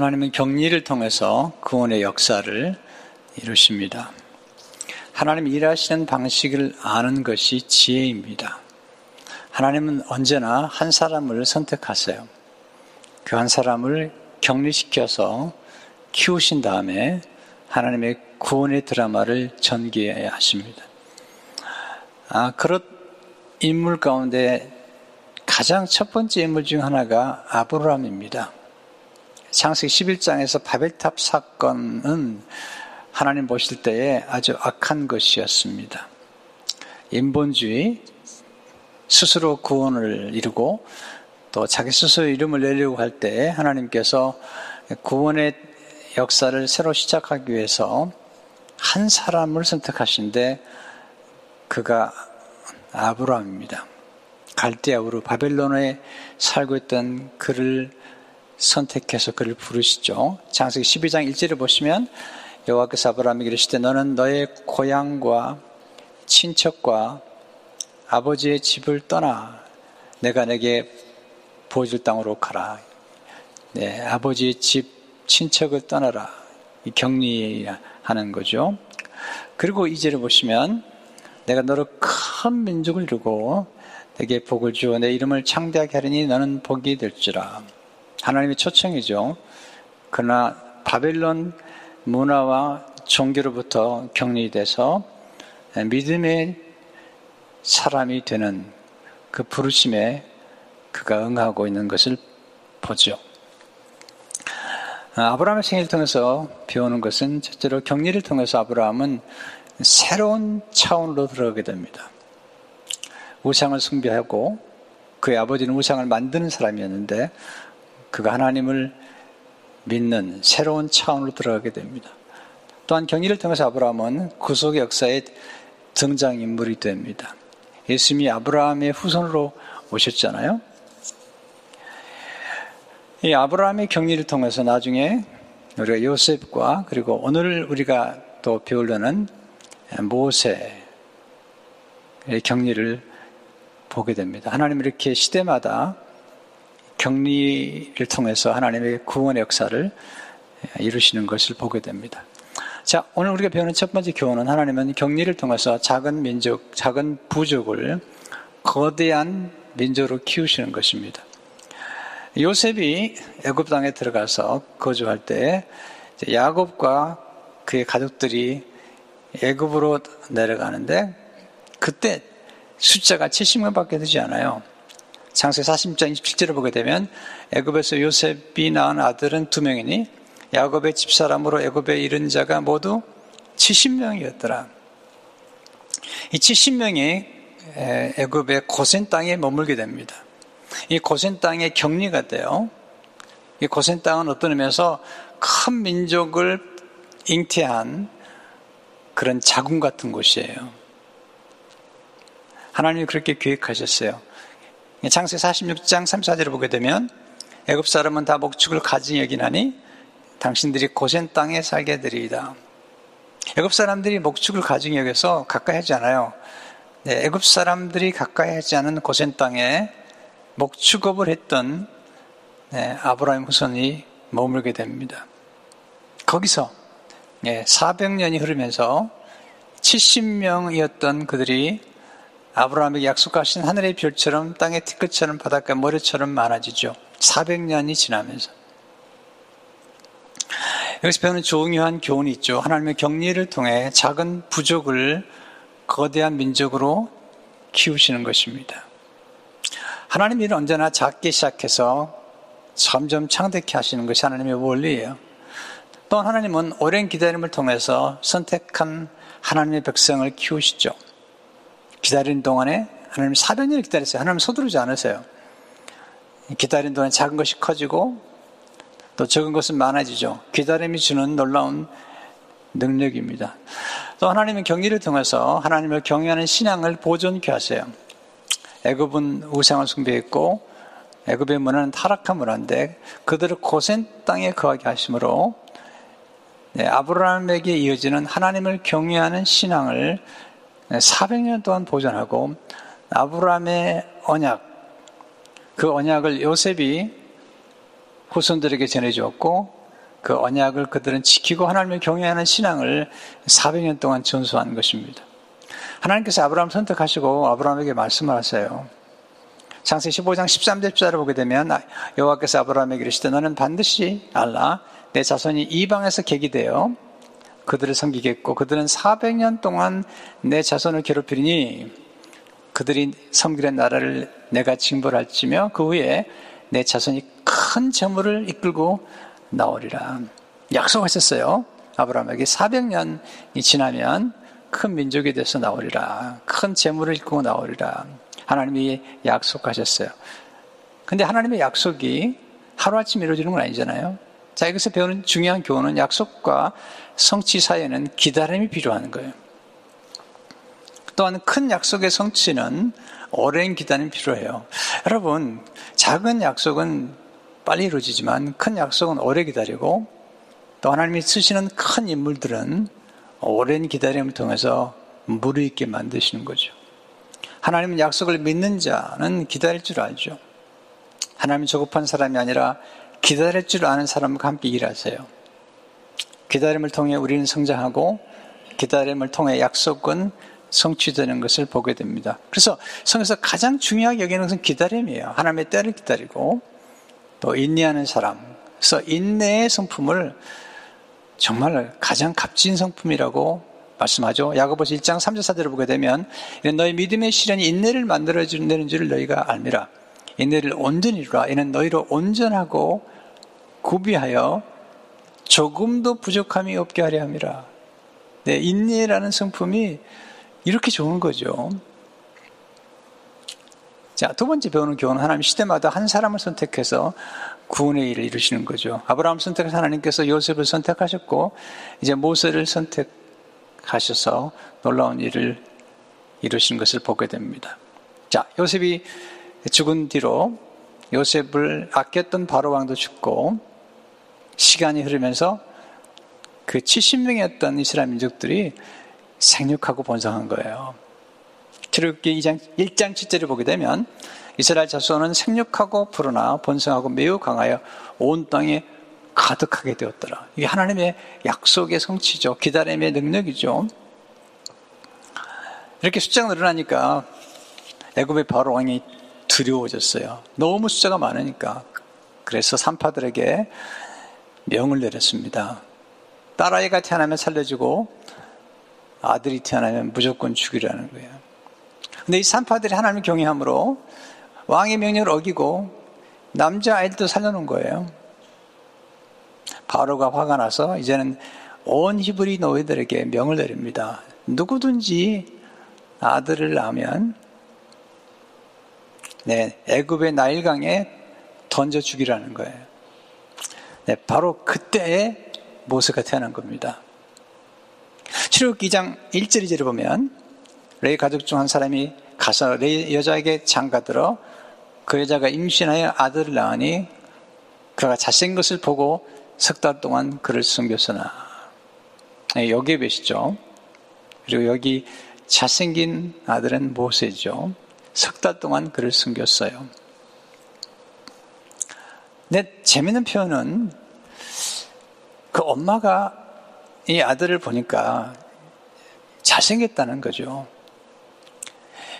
하나님은 격리를 통해서 구원의 역사를 이루십니다. 하나님 일하시는 방식을 아는 것이 지혜입니다. 하나님은 언제나 한 사람을 선택하세요. 그 한 사람을 격리시켜서 키우신 다음에 하나님의 구원의 드라마를 전개해야 하십니다. 아, 그런 인물 가운데 가장 첫 번째 인물 중 하나가 아브라함입니다. 창세기 11장에서 바벨탑 사건은 하나님 보실 때에 아주 악한 것이었습니다. 인본주의, 스스로 구원을 이루고 또 자기 스스로 이름을 내려고 할 때 하나님께서 구원의 역사를 새로 시작하기 위해서 한 사람을 선택하신데 그가 아브라함입니다. 갈대아우르 바벨론에 살고 있던 그를 선택해서 그를 부르시죠. 장세기 12장 1절을 보시면 여호와께서 아브라함에게 이르시되 너는 너의 고향과 친척과 아버지의 집을 떠나 내가 내게 보여줄 땅으로 가라. 네, 아버지의 집 친척을 떠나라. 격리하는 거죠. 그리고 이제를 보시면 내가 너를 큰 민족을 이루고 내게 복을 주어 내 이름을 창대하게 하리니 너는 복이 될지라. 하나님의 초청이죠. 그러나 바벨론 문화와 종교로부터 격리돼서 믿음의 사람이 되는 그 부르심에 그가 응하고 있는 것을 보죠. 아브라함의 생일을 통해서 배우는 것은 첫째로 격리를 통해서 아브라함은 새로운 차원으로 들어가게 됩니다. 우상을 숭배하고 그의 아버지는 우상을 만드는 사람이었는데 그가 하나님을 믿는 새로운 차원으로 들어가게 됩니다. 또한 경리를 통해서 아브라함은 구속의 역사의 등장인물이 됩니다. 예수님이 아브라함의 후손으로 오셨잖아요. 이 아브라함의 경리를 통해서 나중에 우리가 요셉과 그리고 오늘 우리가 또 배우려는 모세의 격리를 보게 됩니다. 하나님 이렇게 시대마다 격리를 통해서 하나님의 구원의 역사를 이루시는 것을 보게 됩니다. 자, 오늘 우리가 배우는 첫 번째 교훈은 하나님은 격리를 통해서 작은 민족, 작은 부족을 거대한 민족으로 키우시는 것입니다. 요셉이 애굽 땅에 들어가서 거주할 때 야곱과 그의 가족들이 애굽으로 내려가는데 그때 숫자가 70명밖에 되지 않아요. 창세 40장 27절을 보게 되면 애굽에서 요셉이 낳은 아들은 두 명이니 야곱의 집사람으로 애굽에 이른 자가 모두 70명이었더라. 이 70명이 애굽의 고센 땅에 머물게 됩니다. 이 고센 땅에 격리가 돼요. 이 고센 땅은 어떤 의미에서 큰 민족을 잉태한 그런 자궁 같은 곳이에요. 하나님이 그렇게 계획하셨어요. 창세 46장 3, 4절을 보게 되면 애굽 사람은 다 목축을 가진 여기나니 당신들이 고센 땅에 살게 되리이다. 애굽 사람들이 목축을 가진 여기서 가까이 하지 않아요. 네, 애굽 사람들이 가까이 하지 않은 고센 땅에 목축업을 했던 네, 아브라함 후손이 머물게 됩니다. 거기서 네, 400년이 흐르면서 70명이었던 그들이 아브라함에게 약속하신 하늘의 별처럼 땅의 티끌처럼 바닷가 모래처럼 많아지죠. 400년이 지나면서. 여기서 배우는 중요한 교훈이 있죠. 하나님의 격리를 통해 작은 부족을 거대한 민족으로 키우시는 것입니다. 하나님 일은 언제나 작게 시작해서 점점 창대케 하시는 것이 하나님의 원리예요. 또 하나님은 오랜 기다림을 통해서 선택한 하나님의 백성을 키우시죠. 기다리는 동안에 하나님 400년을 기다렸어요. 하나님 서두르지 않으세요. 기다리는 동안에 작은 것이 커지고 또 적은 것은 많아지죠. 기다림이 주는 놀라운 능력입니다. 또 하나님은 경리를 통해서 하나님을 경외하는 신앙을 보존케 하세요. 애굽은 우상을 숭배했고 애굽의 문화는 타락한 문화인데 그들을 고센 땅에 거하게 하심으로 네, 아브라함에게 이어지는 하나님을 경외하는 신앙을 400년 동안 보존하고 아브라함의 언약, 그 언약을 요셉이 후손들에게 전해주었고 그 언약을 그들은 지키고 하나님을 경외하는 신앙을 400년 동안 전수한 것입니다. 하나님께서 아브라함 선택하시고 아브라함에게 말씀을 하세요. 창세기 15장 13절 14를 보게 되면 여호와께서 아브라함에게 이르시되 너는 반드시 알라 내 자손이 이방에서 계기되어 그들을 섬기겠고 그들은 400년 동안 내 자손을 괴롭히니 그들이 섬기는 나라를 내가 징벌할지며 그 후에 내 자손이 큰 재물을 이끌고 나오리라. 약속하셨어요. 아브라함에게 400년이 지나면 큰 민족이 돼서 나오리라. 큰 재물을 이끌고 나오리라. 하나님이 약속하셨어요. 근데 하나님의 약속이 하루아침 이루어지는 건 아니잖아요. 자, 여기서 배우는 중요한 교훈은 약속과 성취 사이에는 기다림이 필요한 거예요. 또한 큰 약속의 성취는 오랜 기다림이 필요해요. 여러분, 작은 약속은 빨리 이루어지지만 큰 약속은 오래 기다리고 또 하나님이 쓰시는 큰 인물들은 오랜 기다림을 통해서 무르익게 만드시는 거죠. 하나님은 약속을 믿는 자는 기다릴 줄 알죠. 하나님 조급한 사람이 아니라 기다릴 줄 아는 사람과 함께 일하세요. 기다림을 통해 우리는 성장하고 기다림을 통해 약속은 성취되는 것을 보게 됩니다. 그래서 성에서 가장 중요하게 여기는 것은 기다림이에요. 하나님의 때를 기다리고 또 인내하는 사람. 그래서 인내의 성품을 정말 가장 값진 성품이라고 말씀하죠. 야고보서 1장 3절 4절을 보게 되면 너희 믿음의 시련이 인내를 만들어내는 줄을 너희가 알미라. 인내를 온전히 이루라. 이는 너희로 온전하고 구비하여 조금도 부족함이 없게 하려 함이라. 네, 인내라는 성품이 이렇게 좋은 거죠. 자, 두 번째 배우는 교훈은 하나님 시대마다 한 사람을 선택해서 구원의 일을 이루시는 거죠. 아브라함 선택해서 하나님께서 요셉을 선택하셨고, 이제 모세를 선택하셔서 놀라운 일을 이루신 것을 보게 됩니다. 자, 요셉이 죽은 뒤로 요셉을 아꼈던 바로왕도 죽고, 시간이 흐르면서 그 70명이었던 이스라엘 민족들이 생육하고 번성한 거예요. 출애굽기 2장 1장 7절을 보게 되면 이스라엘 자손은 생육하고 불어나 번성하고 매우 강하여 온 땅에 가득하게 되었더라. 이게 하나님의 약속의 성취죠. 기다림의 능력이죠. 이렇게 숫자가 늘어나니까 애굽의 바로 왕이 두려워졌어요. 너무 숫자가 많으니까. 그래서 산파들에게 명을 내렸습니다. 딸아이가 태어나면 살려주고 아들이 태어나면 무조건 죽이라는 거예요. 근데 이 산파들이 하나님을 경외함으로 왕의 명령을 어기고 남자 아이들도 살려놓은 거예요. 바로가 화가 나서 이제는 온 히브리 노예들에게 명을 내립니다. 누구든지 아들을 낳으면 네, 애굽의 나일강에 던져 죽이라는 거예요. 네, 바로 그때에 모세가 태어난 겁니다. 출애굽기 2장 1절 2절을 보면 레이 가족 중 한 사람이 가서 레이 여자에게 장가들어 그 여자가 임신하여 아들을 낳으니 그가 잘생긴 것을 보고 석 달 동안 그를 숨겼으나 네, 여기에 계시죠. 그리고 여기 잘생긴 아들은 모세죠. 석 달 동안 그를 숨겼어요. 근데 재밌는 표현은 그 엄마가 이 아들을 보니까 잘생겼다는 거죠.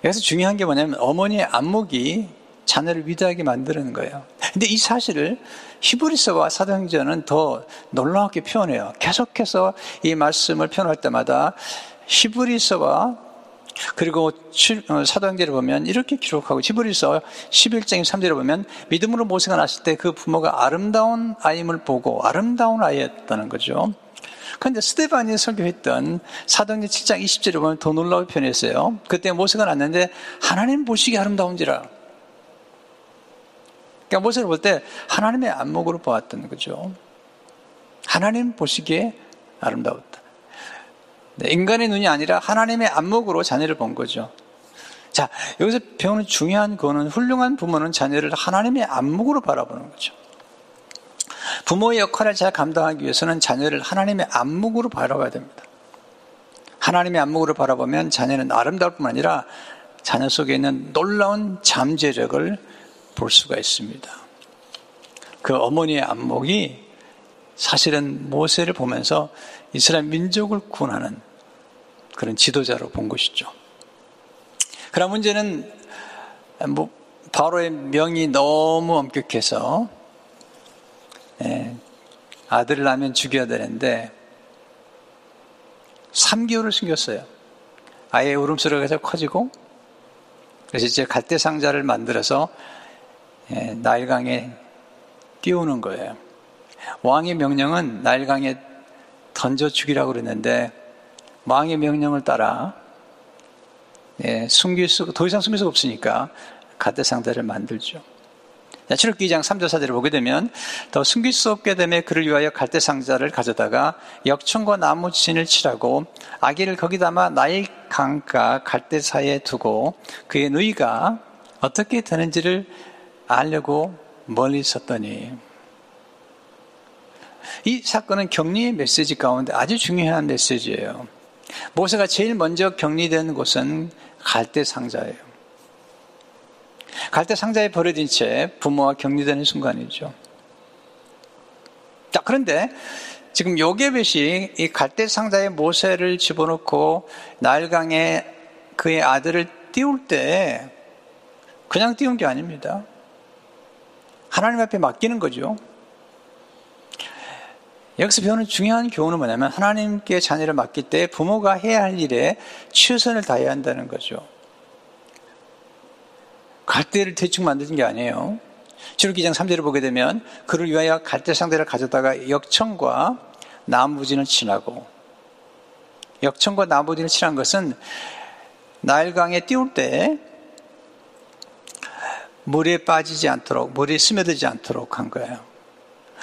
여기서 중요한 게 뭐냐면 어머니의 안목이 자녀를 위대하게 만드는 거예요. 근데 이 사실을 히브리서와 사도행전은 더 놀라웠게 표현해요. 계속해서 이 말씀을 표현할 때마다 히브리서와 그리고 어, 사도행전을 보면 이렇게 기록하고 히브리서 11장 3절에 보면 믿음으로 모세가 났을 때 그 부모가 아름다운 아임을 보고 아름다운 아이였다는 거죠. 그런데 스테반이 설교했던 사도행전 7장 20절에 보면 더 놀라운 표현했어요. 그때 모세가 났는데 하나님 보시기 아름다운지라. 그러니까 모세를 볼 때 하나님의 안목으로 보았던 거죠. 하나님 보시기에 아름다웠다. 네, 인간의 눈이 아니라 하나님의 안목으로 자녀를 본 거죠. 자, 여기서 배우는 중요한 거는 훌륭한 부모는 자녀를 하나님의 안목으로 바라보는 거죠. 부모의 역할을 잘 감당하기 위해서는 자녀를 하나님의 안목으로 바라봐야 됩니다. 하나님의 안목으로 바라보면 자녀는 아름다울 뿐만 아니라 자녀 속에 있는 놀라운 잠재력을 볼 수가 있습니다. 그 어머니의 안목이 사실은 모세를 보면서 이스라엘 민족을 구원하는 그런 지도자로 본 것이죠. 그러나 문제는 뭐 바로의 명이 너무 엄격해서 예, 아들을 낳으면 죽여야 되는데 3개월을 숨겼어요. 아예 울음소리가 계속 커지고 그래서 이제 갈대 상자를 만들어서 예, 나일강에 띄우는 거예요. 왕의 명령은 나일강에 던져 죽이라고 그랬는데 왕의 명령을 따라 예, 숨길 수, 더 이상 숨길 수가 없으니까 갈대 상자를 만들죠. 출애굽기 2장 3절 4절을 보게 되면 더 숨길 수 없게 되에 그를 위하여 갈대 상자를 가져다가 역청과 나무 진을 칠하고 아기를 거기 담아 나일 강가 갈대 사이에 두고 그의 누이가 어떻게 되는지를 알려고 멀리 있었더니 이 사건은 격리의 메시지 가운데 아주 중요한 메시지예요. 모세가 제일 먼저 격리된 곳은 갈대 상자예요. 갈대 상자에 버려진 채 부모와 격리되는 순간이죠. 자, 그런데 지금 요게벳이 이 갈대 상자에 모세를 집어넣고 나일강에 그의 아들을 띄울 때 그냥 띄운 게 아닙니다. 하나님 앞에 맡기는 거죠. 여기서 배우는 중요한 교훈은 뭐냐면 하나님께 자녀를 맡길 때 부모가 해야 할 일에 최선을 다해야 한다는 거죠. 갈대를 대충 만드는 게 아니에요. 출기장 3절을 보게 되면 그를 위하여 갈대 상대를 가져다가 역청과 나무진을 칠하고 역청과 나무진을 칠한 것은 나일강에 띄울 때 물에 빠지지 않도록 물에 스며들지 않도록 한 거예요.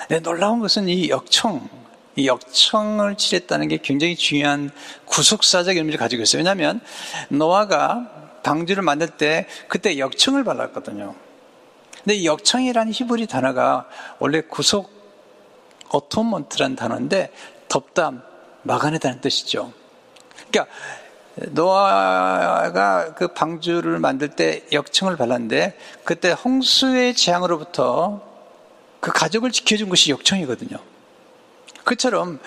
근 놀라운 것은 이 역청, 이 역청을 칠했다는 게 굉장히 중요한 구속사적 의미를 가지고 있어요. 왜냐하면 노아가 방주를 만들 때 그때 역청을 발랐거든요. 근데 이 역청이라는 히브리 단어가 원래 구속 어토먼트라는 단어인데 덮다 막아내다는 뜻이죠. 그러니까 노아가 그 방주를 만들 때 역청을 발랐는데 그때 홍수의 재앙으로부터 그 가족을 지켜준 것이 역청이거든요. 그처럼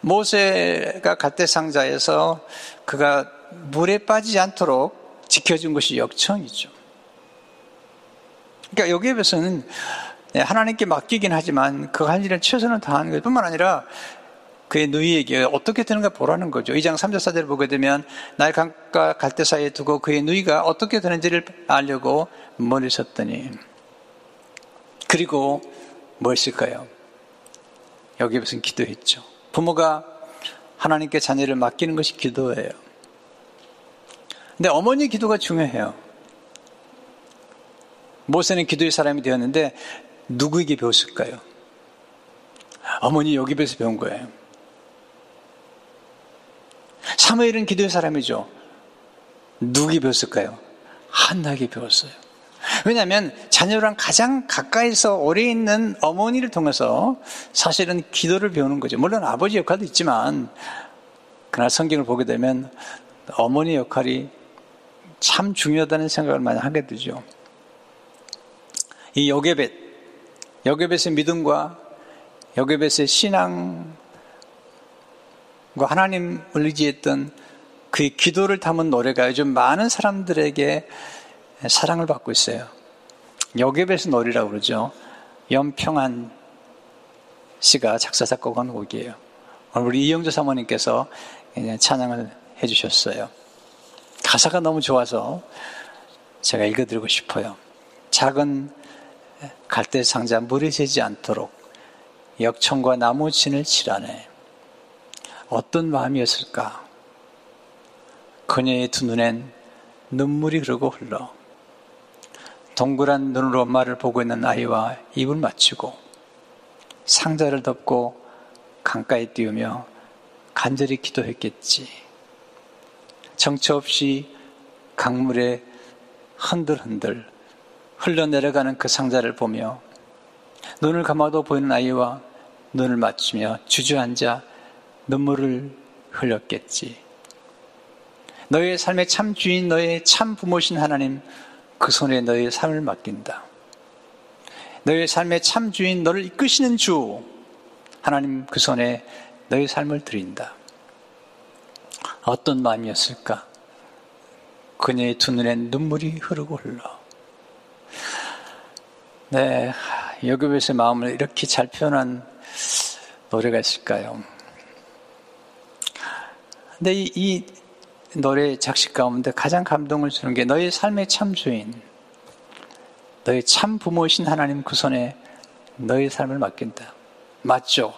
모세가 갈대 상자에서 그가 물에 빠지지 않도록 지켜준 것이 역청이죠. 그러니까 여기에 비해서는 하나님께 맡기긴 하지만 그 할 일은 최선을 다하는 것 뿐만 아니라 그의 누이에게 어떻게 되는가 보라는 거죠. 2장 3절 4절을 보게 되면 날 강가 갈대 사이에 두고 그의 누이가 어떻게 되는지를 알려고 머리 섰더니 그리고 무엇일까요? 여기에 무슨 기도했죠. 부모가 하나님께 자녀를 맡기는 것이 기도예요. 근데 어머니 기도가 중요해요. 모세는 기도의 사람이 되었는데 누구에게 배웠을까요? 어머니 여기 배서 배운 거예요. 사무엘은 기도의 사람이죠. 누구에게 배웠을까요? 한나에게 배웠어요. 왜냐하면 자녀랑 가장 가까이서 오래 있는 어머니를 통해서 사실은 기도를 배우는 거죠. 물론 아버지 역할도 있지만 그러나 성경을 보게 되면 어머니 역할이 참 중요하다는 생각을 많이 하게 되죠. 이 여게벳, 여게벳의 믿음과 여게벳의 신앙과 하나님을 의지했던 그의 기도를 담은 노래가 요즘 많은 사람들에게 사랑을 받고 있어요. 여게벳의 노래라고 그러죠. 연평한 씨가 작사, 작곡한 곡이에요. 우리 이영조 사모님께서 찬양을 해주셨어요. 가사가 너무 좋아서 제가 읽어드리고 싶어요. 작은 갈대 상자 물이 새지 않도록 역청과 나무 진을 칠하네. 어떤 마음이었을까? 그녀의 두 눈엔 눈물이 흐르고 흘러 동그란 눈으로 엄마를 보고 있는 아이와 입을 맞추고 상자를 덮고 강가에 띄우며 간절히 기도했겠지. 정처 없이 강물에 흔들흔들 흘러내려가는 그 상자를 보며 눈을 감아도 보이는 아이와 눈을 맞추며 주저앉아 눈물을 흘렸겠지. 너의 삶의 참 주인, 너의 참 부모신 하나님, 그 손에 너의 삶을 맡긴다. 너의 삶의 참 주인, 너를 이끄시는 주, 하나님 그 손에 너희 삶을 드린다. 어떤 마음이었을까? 그녀의 두 눈에 눈물이 흐르고 흘러. 네, 여급에서의 마음을 이렇게 잘 표현한 노래가 있을까요? 근데 이, 이 노래 작식 가운데 가장 감동을 주는 게 너희 삶의 참 주인, 너희 참 부모이신 하나님 그 손에 너희 삶을 맡긴다. 맞죠?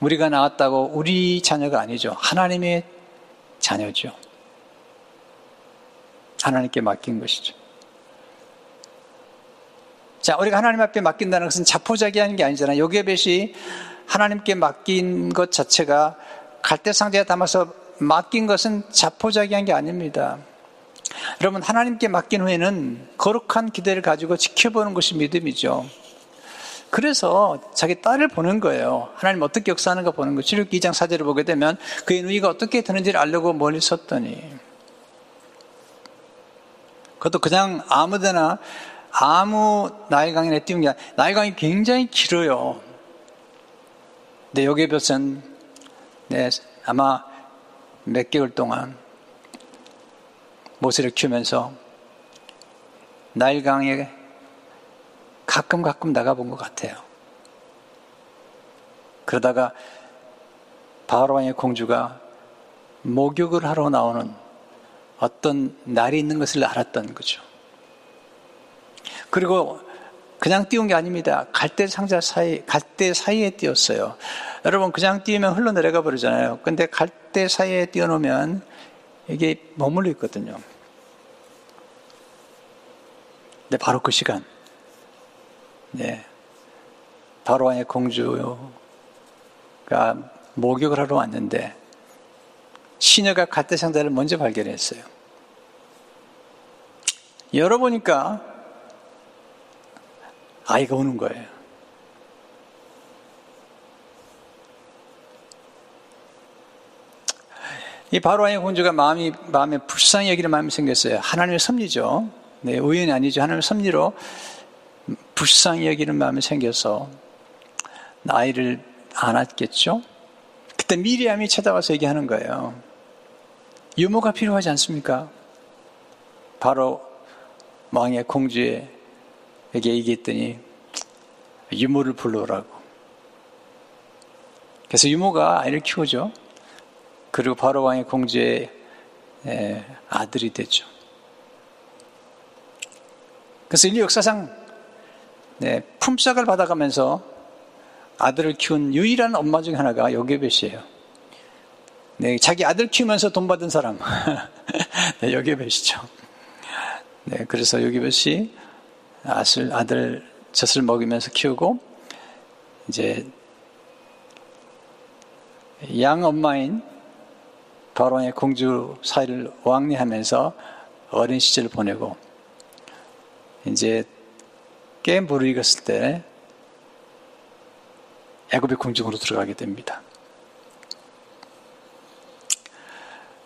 우리가 나왔다고 우리 자녀가 아니죠. 하나님의 자녀죠. 하나님께 맡긴 것이죠. 자, 우리가 하나님 앞에 맡긴다는 것은 자포자기하는 게 아니잖아요. 요게벳이 하나님께 맡긴 것 자체가 갈대 상자에 담아서 맡긴 것은 자포자기한 게 아닙니다. 여러분, 하나님께 맡긴 후에는 거룩한 기대를 가지고 지켜보는 것이 믿음이죠. 그래서 자기 딸을 보는 거예요. 하나님 어떻게 역사하는가 보는 거예요. 출애굽기 2장 4절을 보게 되면 그의 누이가 어떻게 되는지를 알려고 멀리 섰더니 그것도 그냥 아무데나 아무 나일강에 띄운 게 아니라 나일강이 굉장히 길어요. 근데 여기에 볕은 네, 아마 몇 개월 동안 모세를 키우면서 나일강에 가끔 가끔 나가본 것 같아요. 그러다가 바로왕의 공주가 목욕을 하러 나오는 어떤 날이 있는 것을 알았던 거죠. 그리고 그냥 띄운 게 아닙니다. 갈대 상자 사이, 갈대 사이에 띄었어요. 여러분, 그냥 띄우면 흘러내려가 버리잖아요. 근데 갈대 사이에 띄워놓으면 이게 머물러 있거든요. 근데 바로 그 시간, 네. 바로왕의 공주가 목욕을 하러 왔는데 시녀가 갈대 상자를 먼저 발견했어요. 열어보니까 아이가 오는 거예요. 이 바로왕의 공주가 마음이, 마음에 불쌍히 여기는 마음이 생겼어요. 하나님의 섭리죠. 네, 우연이 아니죠. 하나님의 섭리로 불쌍히 여기는 마음이 생겨서 나이를 안았겠죠? 그때 미리암이 찾아와서 얘기하는 거예요. 유모가 필요하지 않습니까? 바로 왕의 공주 에게 얘기했더니 유모를 불러오라고. 그래서 유모가 아이를 키우죠. 그리고 바로 왕의 공주의 아들이 되죠. 그래서 인류 역사상 네, 품삯을 받아가면서 아들을 키운 유일한 엄마 중 하나가 요게벳이에요. 네, 자기 아들 키우면서 돈 받은 사람. 네, 요게벳이죠. 네, 그래서 요게벳이 아들, 아들 젖을 먹이면서 키우고, 이제, 양 엄마인 바로의 공주 사이를 왕래하면서 어린 시절을 보내고, 이제 게임 부르익었을 때 애굽의 궁중으로 들어가게 됩니다.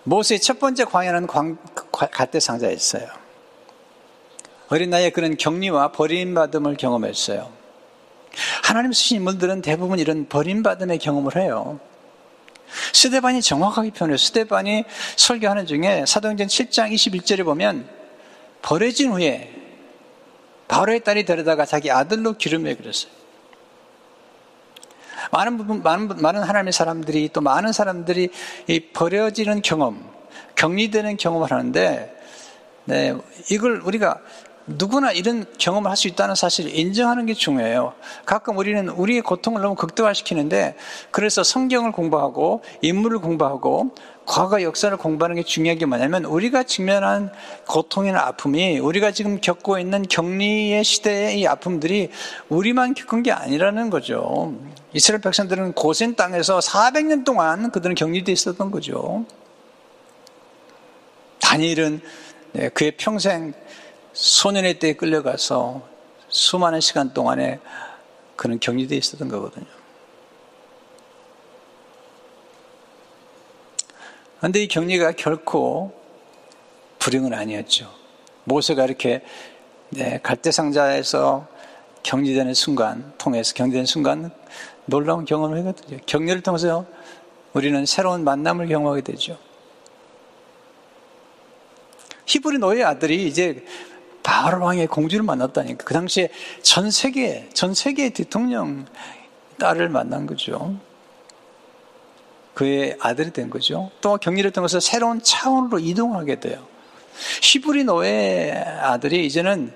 모세의 첫 번째 광야는 갈대 상자였어요. 어린 나이에 그는 격리와 버림받음을 경험했어요. 하나님 쓰신 인물들은 대부분 이런 버림받음의 경험을 해요. 스데반이 정확하게 표현해요. 스데반이 설교하는 중에 사도행전 7장 21절에 보면 버려진 후에 바로의 딸이 데려다가 자기 아들로 기름에 그렸어요. 많은 부분, 많은, 많은 하나님의 사람들이 또 많은 사람들이 이 버려지는 경험, 격리되는 경험을 하는데, 네, 이걸 우리가 누구나 이런 경험을 할 수 있다는 사실을 인정하는 게 중요해요. 가끔 우리는 우리의 고통을 너무 극대화시키는데 그래서 성경을 공부하고 인물을 공부하고 과거 역사를 공부하는 게 중요한 게 뭐냐면 우리가 직면한 고통이나 아픔이 우리가 지금 겪고 있는 격리의 시대의 이 아픔들이 우리만 겪은 게 아니라는 거죠. 이스라엘 백성들은 고센 땅에서 400년 동안 그들은 격리되어 있었던 거죠. 다니엘은 네, 그의 평생 소년의 때에 끌려가서 수많은 시간 동안에 그는 격리되어 있었던 거거든요. 그런데 이 격리가 결코 불행은 아니었죠. 모세가 이렇게 네, 갈대상자에서 격리되는 순간 통해서 격리되는 순간 놀라운 경험을 하거든요. 격려를 통해서 우리는 새로운 만남을 경험하게 되죠. 히브리 노예 아들이 이제 바로 왕의 공주를 만났다니까. 그 당시에 전 세계, 전 세계 대통령 딸을 만난 거죠. 그의 아들이 된 거죠. 또 격리를 통해서 새로운 차원으로 이동하게 돼요. 히브리 노예 아들이 이제는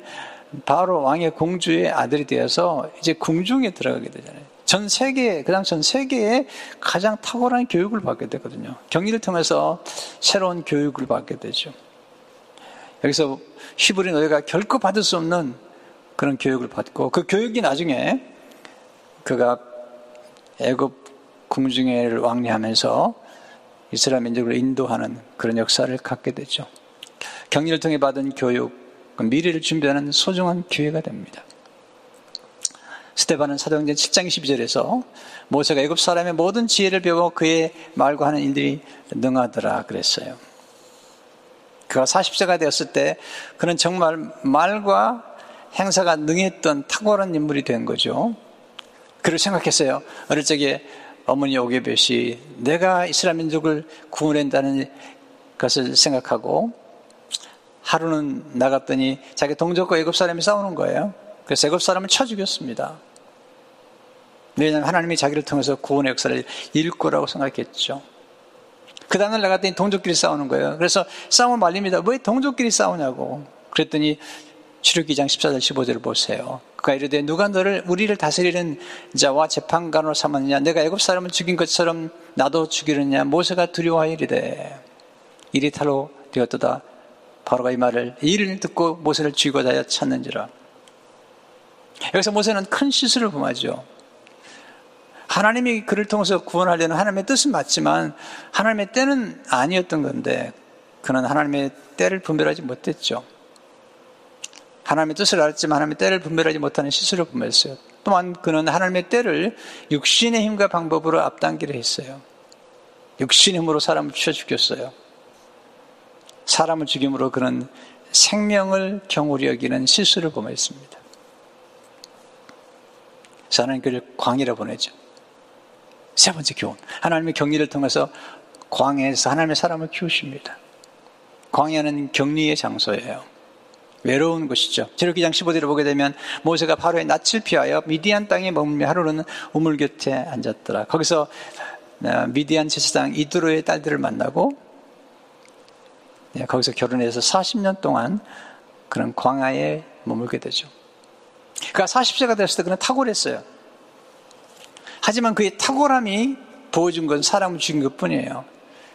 바로 왕의 공주의 아들이 되어서 이제 궁중에 들어가게 되잖아요. 전 세계, 그 당시 전 세계에 가장 탁월한 교육을 받게 되거든요. 격리를 통해서 새로운 교육을 받게 되죠. 여기서 히브리 노예가 결코 받을 수 없는 그런 교육을 받고 그 교육이 나중에 그가 애굽 궁중회를 왕래하면서 이스라엘 민족을 인도하는 그런 역사를 갖게 되죠. 격리를 통해 받은 교육, 미래를 준비하는 소중한 기회가 됩니다. 스테반은 사도행전 7장 12절에서 모세가 애굽 사람의 모든 지혜를 배워 그의 말과 하는 일들이 능하더라 그랬어요. 그가 40세가 되었을 때 그는 정말 말과 행사가 능했던 탁월한 인물이 된 거죠. 그를 생각했어요. 어릴 적에 어머니 오게벳이 내가 이스라엘 민족을 구원한다는 것을 생각하고 하루는 나갔더니 자기 동족과 애굽 사람이 싸우는 거예요. 그래서 애굽 사람을 쳐 죽였습니다. 왜냐하면 하나님이 자기를 통해서 구원의 역사를 이룰 거라고 생각했죠. 그 다음날 나갔더니 동족끼리 싸우는 거예요. 그래서 싸움을 말립니다. 왜 동족끼리 싸우냐고. 그랬더니 출애기장 14절 15절을 보세요. 그가 이르되 누가 너를 우리를 다스리는 자와 재판관으로 삼았느냐 내가 애굽 사람을 죽인 것처럼 나도 죽이느냐 모세가 두려워하여 이르되 이리 탈로 되었도다 바로가 이 말을 이 일을 듣고 모세를 죽이고자 찾는지라 여기서 모세는 큰 실수를 범하죠. 하나님이 그를 통해서 구원하려는 하나님의 뜻은 맞지만 하나님의 때는 아니었던 건데 그는 하나님의 때를 분별하지 못했죠. 하나님의 뜻을 알았지만 하나님의 때를 분별하지 못하는 실수를 범했어요. 또한 그는 하나님의 때를 육신의 힘과 방법으로 앞당기려 했어요. 육신의 힘으로 사람을 치워 죽였어요. 사람을 죽임으로 그는 생명을 경홀히 여기는 실수를 범했습니다. 하나님 그를 광이라 보내죠. 세 번째 교훈. 하나님의 격리를 통해서 광야에서 하나님의 사람을 키우십니다. 광야는 격리의 장소예요. 외로운 곳이죠. 제로기장 15절을 보게 되면 모세가 바로의 낯을 피하여 미디안 땅에 머물며 하루는 우물 곁에 앉았더라. 거기서 어, 미디안 제사장 이드로의 딸들을 만나고 네, 거기서 결혼해서 40년 동안 그런 광야에 머물게 되죠. 그가 40세가 됐을 때 그는 탁월했어요. 하지만 그의 탁월함이 보여준 건 사람을 죽인 것 뿐이에요.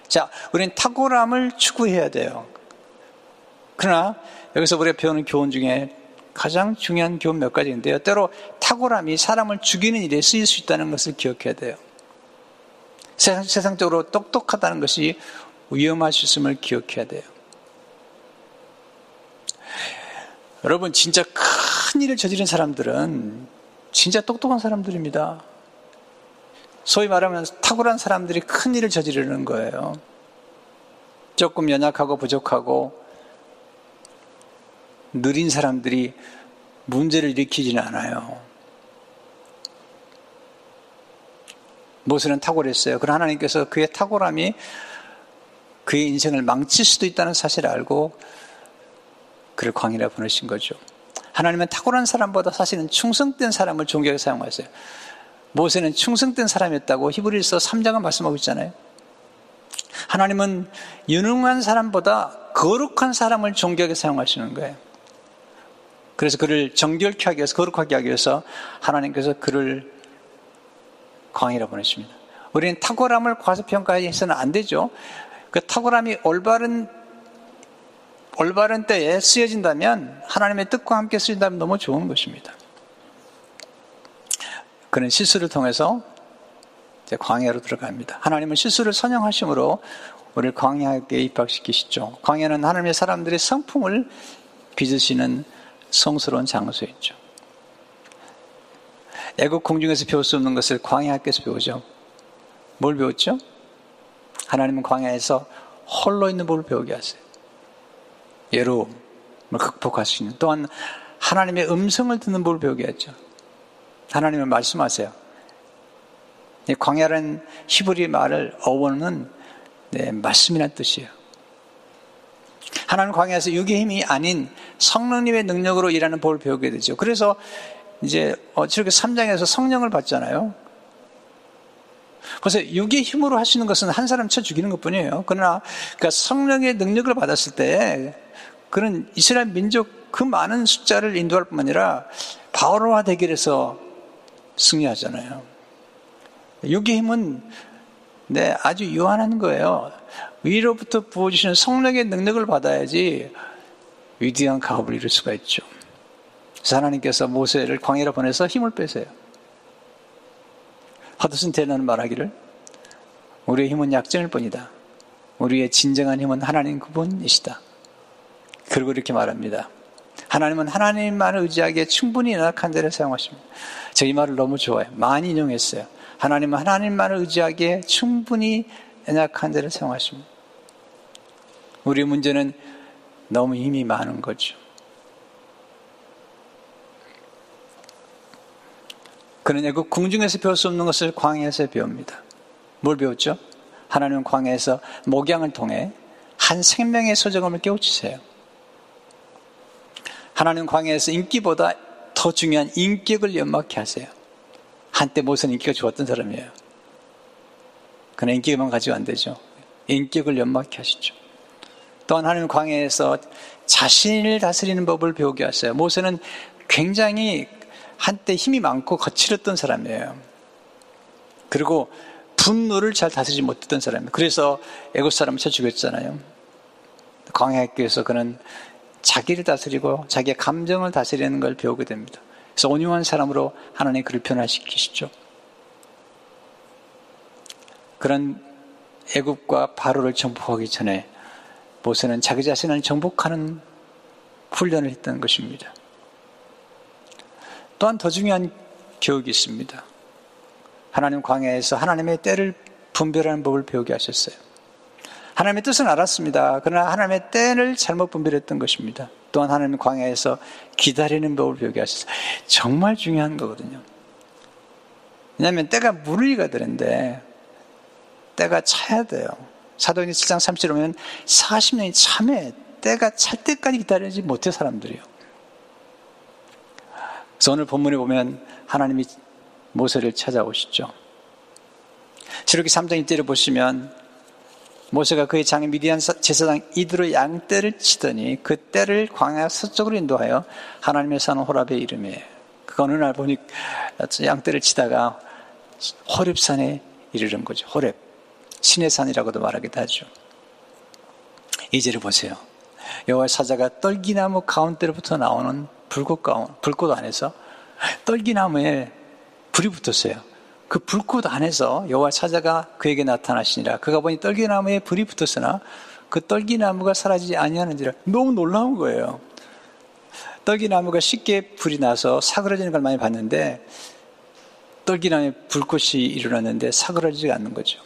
자, 우리는 탁월함을 추구해야 돼요. 그러나 여기서 우리가 배우는 교훈 중에 가장 중요한 교훈 몇 가지인데요. 때로 탁월함이 사람을 죽이는 일에 쓰일 수 있다는 것을 기억해야 돼요. 세상, 세상적으로 똑똑하다는 것이 위험할 수 있음을 기억해야 돼요. 여러분, 진짜 큰 일을 저지른 사람들은 진짜 똑똑한 사람들입니다. 소위 말하면 탁월한 사람들이 큰 일을 저지르는 거예요. 조금 연약하고 부족하고 느린 사람들이 문제를 일으키지는 않아요. 모세는 탁월했어요. 그러나 하나님께서 그의 탁월함이 그의 인생을 망칠 수도 있다는 사실을 알고 그를 광이라 보내신 거죠. 하나님은 탁월한 사람보다 사실은 충성된 사람을 존경하게 사용하세요. 모세는 충성된 사람이었다고 히브리서 3장은 말씀하고 있잖아요. 하나님은 유능한 사람보다 거룩한 사람을 존경하게 사용하시는 거예요. 그래서 그를 정결케 하기 위해서, 거룩하게 하기 위해서 하나님께서 그를 광이라 보내십니다. 우리는 탁월함을 과소평가해서는 안 되죠. 그 탁월함이 올바른 올바른 때에 쓰여진다면 하나님의 뜻과 함께 쓰인다면 너무 좋은 것입니다. 그런 실수를 통해서 이제 광야로 들어갑니다. 하나님은 실수를 선영하심으로 우리를 광야에 입학시키시죠. 광야는 하나님의 사람들의 성품을 빚으시는 성스러운 장소였죠. 애국 공중에서 배울 수 없는 것을 광야 학교에서 배우죠. 뭘 배웠죠? 하나님은 광야에서 홀로 있는 법을 배우게 하세요. 예로움을 극복할 수 있는 또한 하나님의 음성을 듣는 법을 배우게 했죠. 하나님은 말씀하세요. 광야라는 히브리 말을 어원은 네, 말씀이란 뜻이에요. 하나님 광야에서 육의 힘이 아닌 성령님의 능력으로 일하는 법을 배우게 되죠. 그래서 이제 저렇게 3장에서 성령을 받잖아요. 그래서 육의 힘으로 하시는 것은 한 사람 쳐 죽이는 것 뿐이에요. 그러나 그러니까 성령의 능력을 받았을 때 그런 이스라엘 민족 그 많은 숫자를 인도할 뿐만 아니라 바로와 대결해서 승리하잖아요. 육의 힘은 네, 아주 유한한 거예요. 위로부터 부어주시는 성령의 능력을 받아야지 위대한 가업을 이룰 수가 있죠. 하나님께서 모세를 광야로 보내서 힘을 빼세요. 허드슨 테너는 말하기를 우리의 힘은 약점일 뿐이다. 우리의 진정한 힘은 하나님 그분이시다. 그리고 이렇게 말합니다. 하나님은 하나님만을 의지하기에 충분히 연약한 데를 사용하십니다. 저이 말을 너무 좋아해요. 많이 인용했어요. 하나님은 하나님만을 의지하기에 충분히 연약한 데를 사용하십니다. 우리 문제는 너무 힘이 많은 거죠. 그는 애국 궁중에서 배울 수 없는 것을 광야에서 배웁니다. 뭘 배웠죠? 하나님은 광야에서 목양을 통해 한 생명의 소정함을 깨우치세요. 하나님 광야에서 인기보다 더 중요한 인격을 연막케 하세요. 한때 모세는 인기가 좋았던 사람이에요. 그러나 인격만 가지고 안 되죠. 인격을 연막케 하시죠. 또한 하나님 광야에서 자신을 다스리는 법을 배우게 하세요. 모세는 굉장히 한때 힘이 많고 거칠었던 사람이에요. 그리고 분노를 잘 다스리지 못했던 사람이에요. 그래서 애국 사람을 쳐 죽였잖아요. 광야학교에서 그는 자기를 다스리고 자기의 감정을 다스리는 걸 배우게 됩니다. 그래서 온유한 사람으로 하나님 그를 변화시키시죠. 그런 애국과 바로를 정복하기 전에 모세는 자기 자신을 정복하는 훈련을 했던 것입니다. 또한 더 중요한 교육이 있습니다. 하나님 광야에서 하나님의 때를 분별하는 법을 배우게 하셨어요. 하나님의 뜻은 알았습니다. 그러나 하나님의 때를 잘못 분별했던 것입니다. 또한 하나님 광야에서 기다리는 법을 배우게 하셨어요. 정말 중요한 거거든요. 왜냐하면 때가 무르기가 되는데 때가 차야 돼요. 사도행전 7장 30절 보면 40년이 참에 때가 찰 때까지 기다리지 못해 사람들이요. 그래서 오늘 본문에 보면 하나님이 모세를 찾아오시죠. 시르기 3장 1절을 보시면 모세가 그의 장인 미디안 제사장 이드로 양떼를 치더니 그 떼를 광야 서쪽으로 인도하여 하나님의 산 호랍의 이름에 그 어느 날 보니 양떼를 치다가 호랩산에 이르는 거죠. 호랩. 신의 산이라고도 말하기도 하죠. 이제를 보세요. 여호와 사자가 떨기나무 가운데로부터 나오는 불꽃 가운, 불꽃 안에서 떨기나무에 불이 붙었어요. 그 불꽃 안에서 여호와 사자가 그에게 나타나시니라. 그가 보니 떨기나무에 불이 붙었으나 그 떨기나무가 사라지지 아니하는지라 너무 놀라운 거예요. 떨기나무가 쉽게 불이 나서 사그러지는 걸 많이 봤는데 떨기나무에 불꽃이 일어났는데 사그러지지 않는 거죠.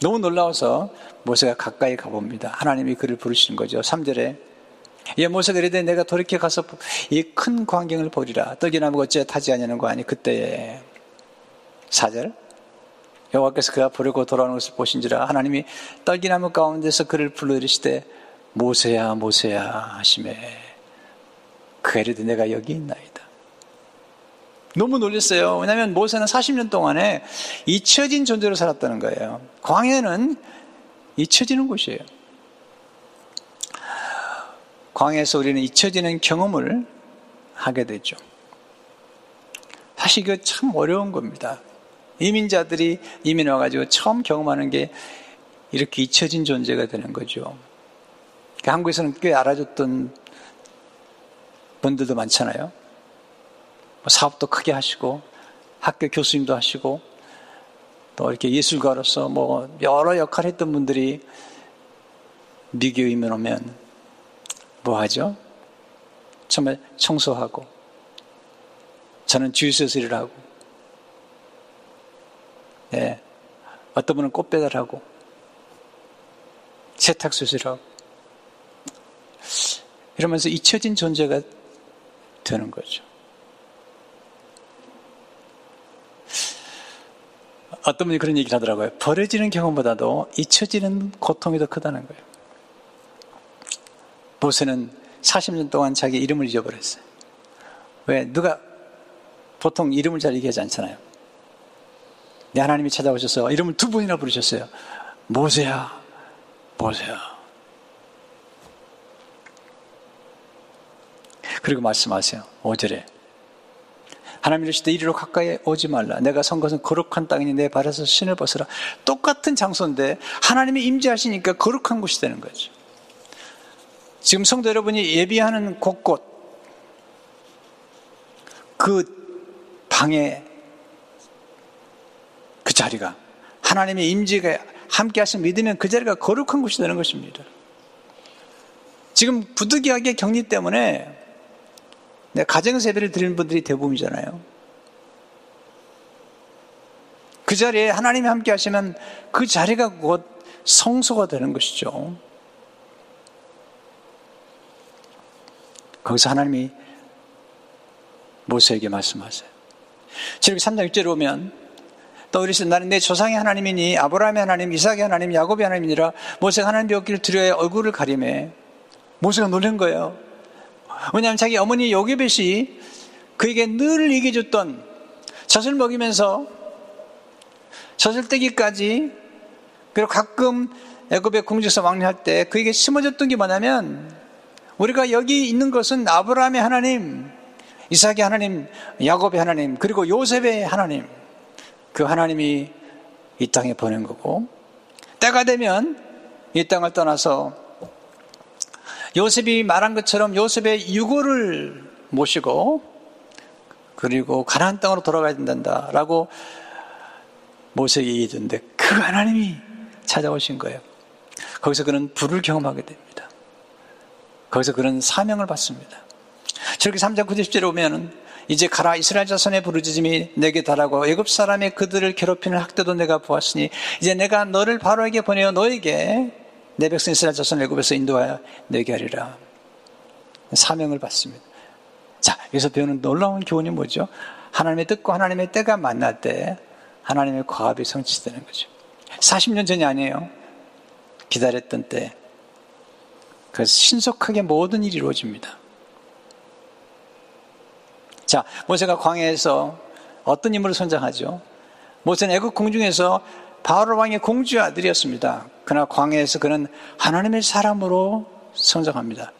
너무 놀라워서 모세가 가까이 가봅니다. 하나님이 그를 부르시는 거죠. 3절에 예, 모세가 이르되 내가 돌이켜 가서 이 큰 광경을 보리라. 떡이나무가 어째 타지 아니하는 거 아니 그때에 사절 여호와께서 그가 부르고 돌아오는 것을 보신지라 하나님이 떡이나무 가운데서 그를 불러 이르시되 모세야 모세야 하심에 그가 이르되 내가 여기 있나이다. 너무 놀랐어요. 왜냐하면 모세는 40년 동안에 잊혀진 존재로 살았다는 거예요. 광야는 잊혀지는 곳이에요. 광야에서 우리는 잊혀지는 경험을 하게 되죠. 사실 이거 참 어려운 겁니다. 이민자들이 이민 와가지고 처음 경험하는 게 이렇게 잊혀진 존재가 되는 거죠. 그러니까 한국에서는 꽤 알아줬던 분들도 많잖아요. 뭐 사업도 크게 하시고 학교 교수님도 하시고 또 이렇게 예술가로서 뭐 여러 역할을 했던 분들이 미교이면 오면 뭐 하죠? 정말 청소하고 저는 주유소에서 일을 하고 네. 어떤 분은 꽃 배달하고 세탁소에서 일하고 이러면서 잊혀진 존재가 되는 거죠. 어떤 분이 그런 얘기를 하더라고요. 버려지는 경험보다도 잊혀지는 고통이 더 크다는 거예요. 모세는 40년 동안 자기 이름을 잊어버렸어요. 왜? 누가 보통 이름을 잘 얘기하지 않잖아요. 내 하나님이 찾아오셔서 이름을 두 번이나 부르셨어요. 모세야, 모세야. 그리고 말씀하세요. 5절에. 하나님 이르시되 이리로 가까이 오지 말라. 내가 선 것은 거룩한 땅이니 내 발에서 신을 벗으라. 똑같은 장소인데 하나님이 임재하시니까 거룩한 곳이 되는 거죠. 지금 성도 여러분이 예비하는 곳곳 그 방에 그 자리가 하나님의 임재가 함께 하신 믿으면 그 자리가 거룩한 곳이 되는 것입니다. 지금 부득이하게 격리 때문에 가정에서 예배를 드리는 분들이 대부분이잖아요. 그 자리에 하나님이 함께 하시면 그 자리가 곧 성소가 되는 것이죠. 거기서 하나님이 모세에게 말씀하세요. 지금 3장 6절에 오면 또 우리 나는 내 조상의 하나님이니 아브라함의 하나님, 이삭의 하나님, 야곱의 하나님이니라 모세가 하나님 벽기를 두려워 얼굴을 가리매 모세가 놀란 거예요. 왜냐하면 자기 어머니 요게벳이 그에게 늘 얘기해줬던 젖을 먹이면서 젖을 떼기까지 그리고 가끔 애굽의 궁지에서 왕래할 때 그에게 심어줬던 게 뭐냐면 우리가 여기 있는 것은 아브라함의 하나님, 이삭의 하나님, 야곱의 하나님, 그리고 요셉의 하나님 그 하나님이 이 땅에 보낸 거고 때가 되면 이 땅을 떠나서 요셉이 말한 것처럼 요셉의 유고를 모시고 그리고 가나안 땅으로 돌아가야 된다라고 모세에게 얘기했는데 그 하나님이 찾아오신 거예요. 거기서 그는 불을 경험하게 됩니다. 거기서 그는 사명을 받습니다. 저렇게 3장 90절에 오면은 이제 가라 이스라엘 자손의 부르짖음이 내게 달하고 애굽 사람의 그들을 괴롭히는 학대도 내가 보았으니 이제 내가 너를 바로에게 보내어 너에게 내 백성 이스라엘 자손 애굽에서 인도하여 내게 하리라. 사명을 받습니다. 자, 여기서 배우는 놀라운 교훈이 뭐죠? 하나님의 뜻과 하나님의 때가 만날 때 하나님의 과업이 성취되는 거죠. 40년 전이 아니에요. 기다렸던 때. 그래서 신속하게 모든 일이 이루어집니다. 자, 모세가 광야에서 어떤 인물을 선장하죠? 모세는 애국 궁중에서 바로 왕의 공주 아들이었습니다. 그러나 광야에서 그는 하나님의 사람으로 성장합니다.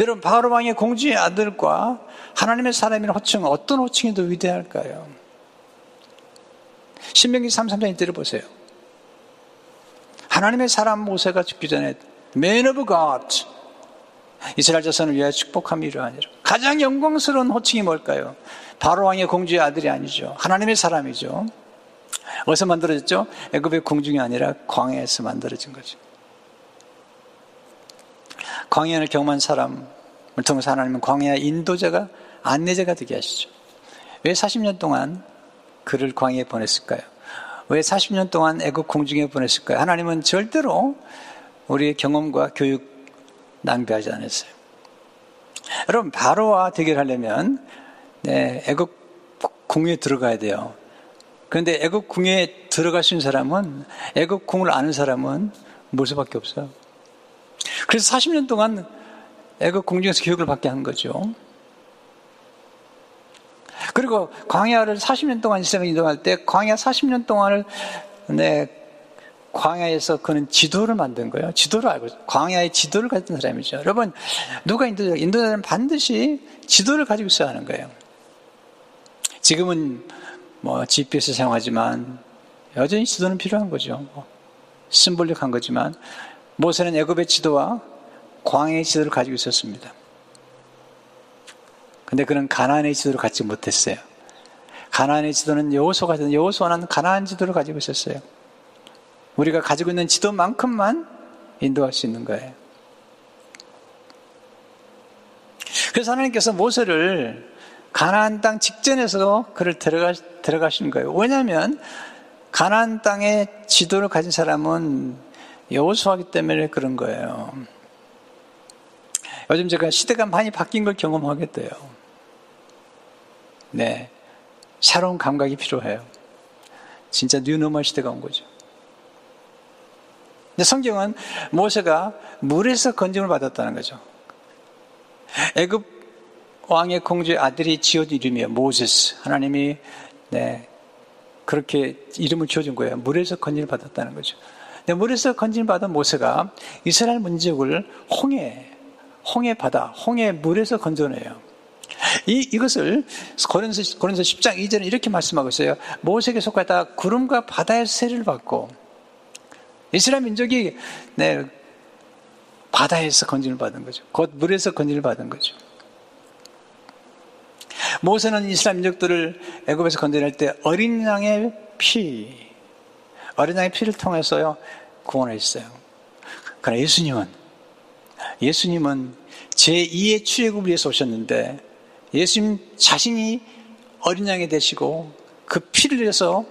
여러분 바로 왕의 공주의 아들과 하나님의 사람이라는 호칭은 어떤 호칭이 더 위대할까요? 신명기 3, 3장 들어보세요. 하나님의 사람 모세가 죽기 전에 Man of God 이스라엘 자손을 위하여 축복함이 이러하니라. 가장 영광스러운 호칭이 뭘까요? 바로 왕의 공주의 아들이 아니죠. 하나님의 사람이죠. 어디서 만들어졌죠? 애굽의 궁중이 아니라 광야에서 만들어진 거죠. 광야를 경험한 사람을 통해서 하나님은 광야 인도자가 안내자가 되게 하시죠. 왜 40년 동안 그를 광야에 보냈을까요? 왜 40년 동안 애굽 궁중에 보냈을까요? 하나님은 절대로 우리의 경험과 교육 낭비하지 않았어요. 여러분 바로와 대결하려면 네, 애굽 궁에 들어가야 돼요. 그런데 애국 궁에 들어가신 사람은 애국 궁을 아는 사람은 모세밖에 없어요. 그래서 40년 동안 애국 궁중에서 교육을 받게 한 거죠. 그리고 광야를 40년 동안 이스라엘 이동할 때 광야 40년 동안을 네, 광야에서 그는 지도를 만든 거예요. 지도를 알고 광야의 지도를 가진 사람이죠. 여러분 누가 인도자? 인도자는 반드시 지도를 가지고 있어야 하는 거예요. 지금은 뭐 GPS 사용하지만 여전히 지도는 필요한 거죠. 뭐 심볼릭한 거지만 모세는 애굽의 지도와 광야의 지도를 가지고 있었습니다. 근데 그는 가나안의 지도를 갖지 못했어요. 가나안의 지도는 여호수가 여호수아는 가나안 지도를 가지고 있었어요. 우리가 가지고 있는 지도만큼만 인도할 수 있는 거예요. 그래서 하나님께서 모세를 가나안 땅 직전에서 그를 들어가 들어가신 거예요. 왜냐하면 가나안 땅의 지도를 가진 사람은 여호수아기 때문에 그런 거예요. 요즘 제가 시대가 많이 바뀐 걸 경험하게 돼요. 네. 새로운 감각이 필요해요. 진짜 뉴노멀 시대가 온 거죠. 근데 성경은 모세가 물에서 건짐을 받았다는 거죠. 애굽 왕의 공주의 아들이 지어진 이름이에요. 모세스. 하나님이 네, 그렇게 이름을 지어준 거예요. 물에서 건짐을 받았다는 거죠. 근데 물에서 건짐을 받은 모세가 이스라엘 민족을 홍해, 홍해 바다, 홍해 물에서 건져내요. 이, 이것을 고린서, 고린서 10장 2절에 이렇게 말씀하고 있어요. 모세에게 속하다 구름과 바다의 세를 받고 이스라엘 민족이 네, 바다에서 건진을 받은 거죠. 곧 물에서 건진을 받은 거죠. 모세는 이스라엘 민족들을 애굽에서 건져낼 때 어린 양의 피, 어린 양의 피를 통해서요 구원했어요. 그러나 예수님은 예수님은 제 2의 출애굽을 위해서 오셨는데 예수님 자신이 어린 양이 되시고 그 피를 위해서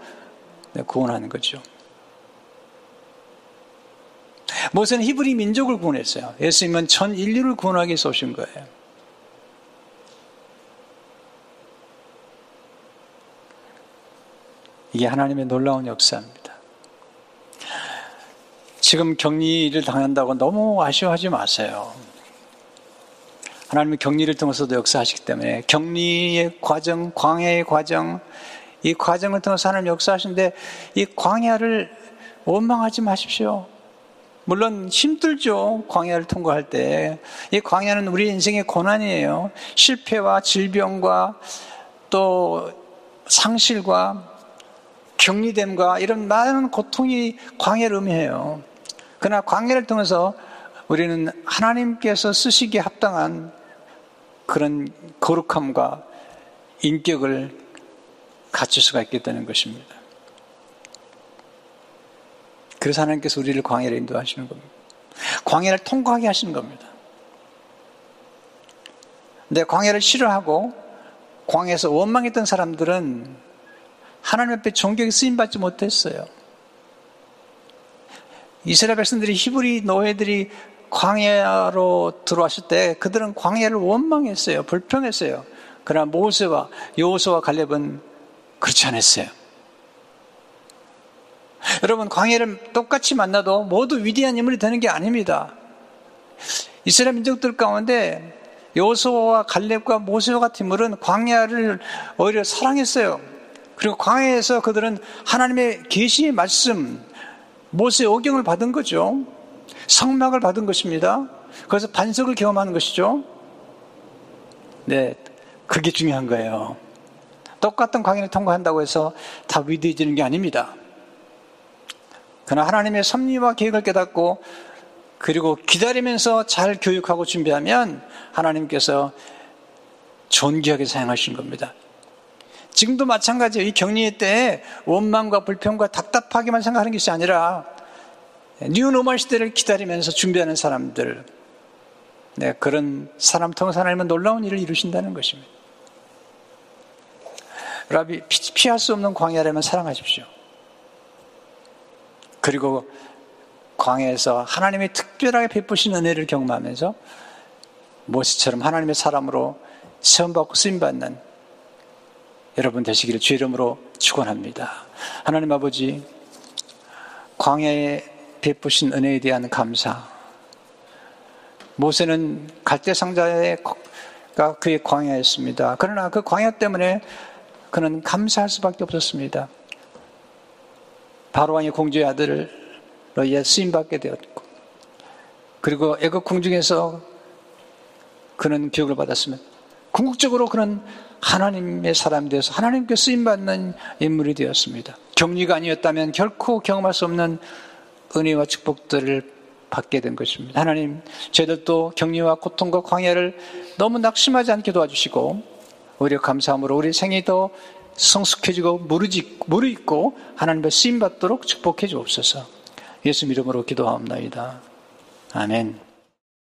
구원하는 거죠. 모세는 히브리 민족을 구원했어요. 예수님은 전 인류를 구원하기 위해서 오신 거예요. 이게 하나님의 놀라운 역사입니다. 지금 격리를 당한다고 너무 아쉬워하지 마세요. 하나님의 격리를 통해서도 역사하시기 때문에 격리의 과정, 광야의 과정, 이 과정을 통해서 하나님 역사하시는데 이 광야를 원망하지 마십시오. 물론 힘들죠. 광야를 통과할 때. 이 광야는 우리 인생의 고난이에요. 실패와 질병과 또 상실과 격리됨과 이런 많은 고통이 광야를 의미해요. 그러나 광야를 통해서 우리는 하나님께서 쓰시기에 합당한 그런 거룩함과 인격을 갖출 수가 있겠다는 것입니다. 그래서 하나님께서 우리를 광야를 인도하시는 겁니다. 광야를 통과하게 하시는 겁니다. 근데 광야를 싫어하고 광야에서 원망했던 사람들은 하나님 앞에 존경에 쓰임받지 못했어요. 이스라엘 백성들이 히브리 노예들이 광야로 들어왔을 때 그들은 광야를 원망했어요. 불평했어요. 그러나 모세와 여호수와 갈렙은 그렇지 않았어요. 여러분 광야를 똑같이 만나도 모두 위대한 인물이 되는 게 아닙니다. 이스라엘 민족들 가운데 여호수와 갈렙과 모세와 같은 인물은 광야를 오히려 사랑했어요. 그리고 광야에서 그들은 하나님의 계시의 말씀, 모세의 오경을 받은 거죠. 성막을 받은 것입니다. 그래서 반석을 경험하는 것이죠. 네, 그게 중요한 거예요. 똑같은 광야를 통과한다고 해서 다 위대해지는 게 아닙니다. 그러나 하나님의 섭리와 계획을 깨닫고 그리고 기다리면서 잘 교육하고 준비하면 하나님께서 존귀하게 사용하신 겁니다. 지금도 마찬가지예요. 이 격리의 때에 원망과 불평과 답답하게만 생각하는 것이 아니라 뉴노멀 시대를 기다리면서 준비하는 사람들, 네, 그런 사람 통해서 하나님은 놀라운 일을 이루신다는 것입니다. 라비, 피할 수 없는 광야라면 사랑하십시오. 그리고 광야에서 하나님이 특별하게 베푸신 은혜를 경험하면서 모시처럼 하나님의 사람으로 시험받고 쓰임받는 여러분 되시기를 주 이름으로 축원합니다. 하나님 아버지 광야에 베푸신 은혜에 대한 감사. 모세는 갈대 상자가 그의 광야였습니다. 그러나 그 광야 때문에 그는 감사할 수밖에 없었습니다. 바로 왕의 공주의 아들을 너희에 쓰임받게 되었고, 그리고 애국 궁중에서 그는 교육을 받았으면, 궁극적으로 그는 하나님의 사람이 되어서 하나님께 쓰임받는 인물이 되었습니다. 격리가 아니었다면 결코 경험할 수 없는 은혜와 축복들을 받게 된 것입니다. 하나님, 저희들도 격리와 고통과 광야를 너무 낙심하지 않게 도와주시고, 오히려 감사함으로 우리 더 성숙해지고 무르익고 하나님의 쓰임받도록 축복해 주옵소서. 예수 이름으로 기도하옵나이다. 아멘.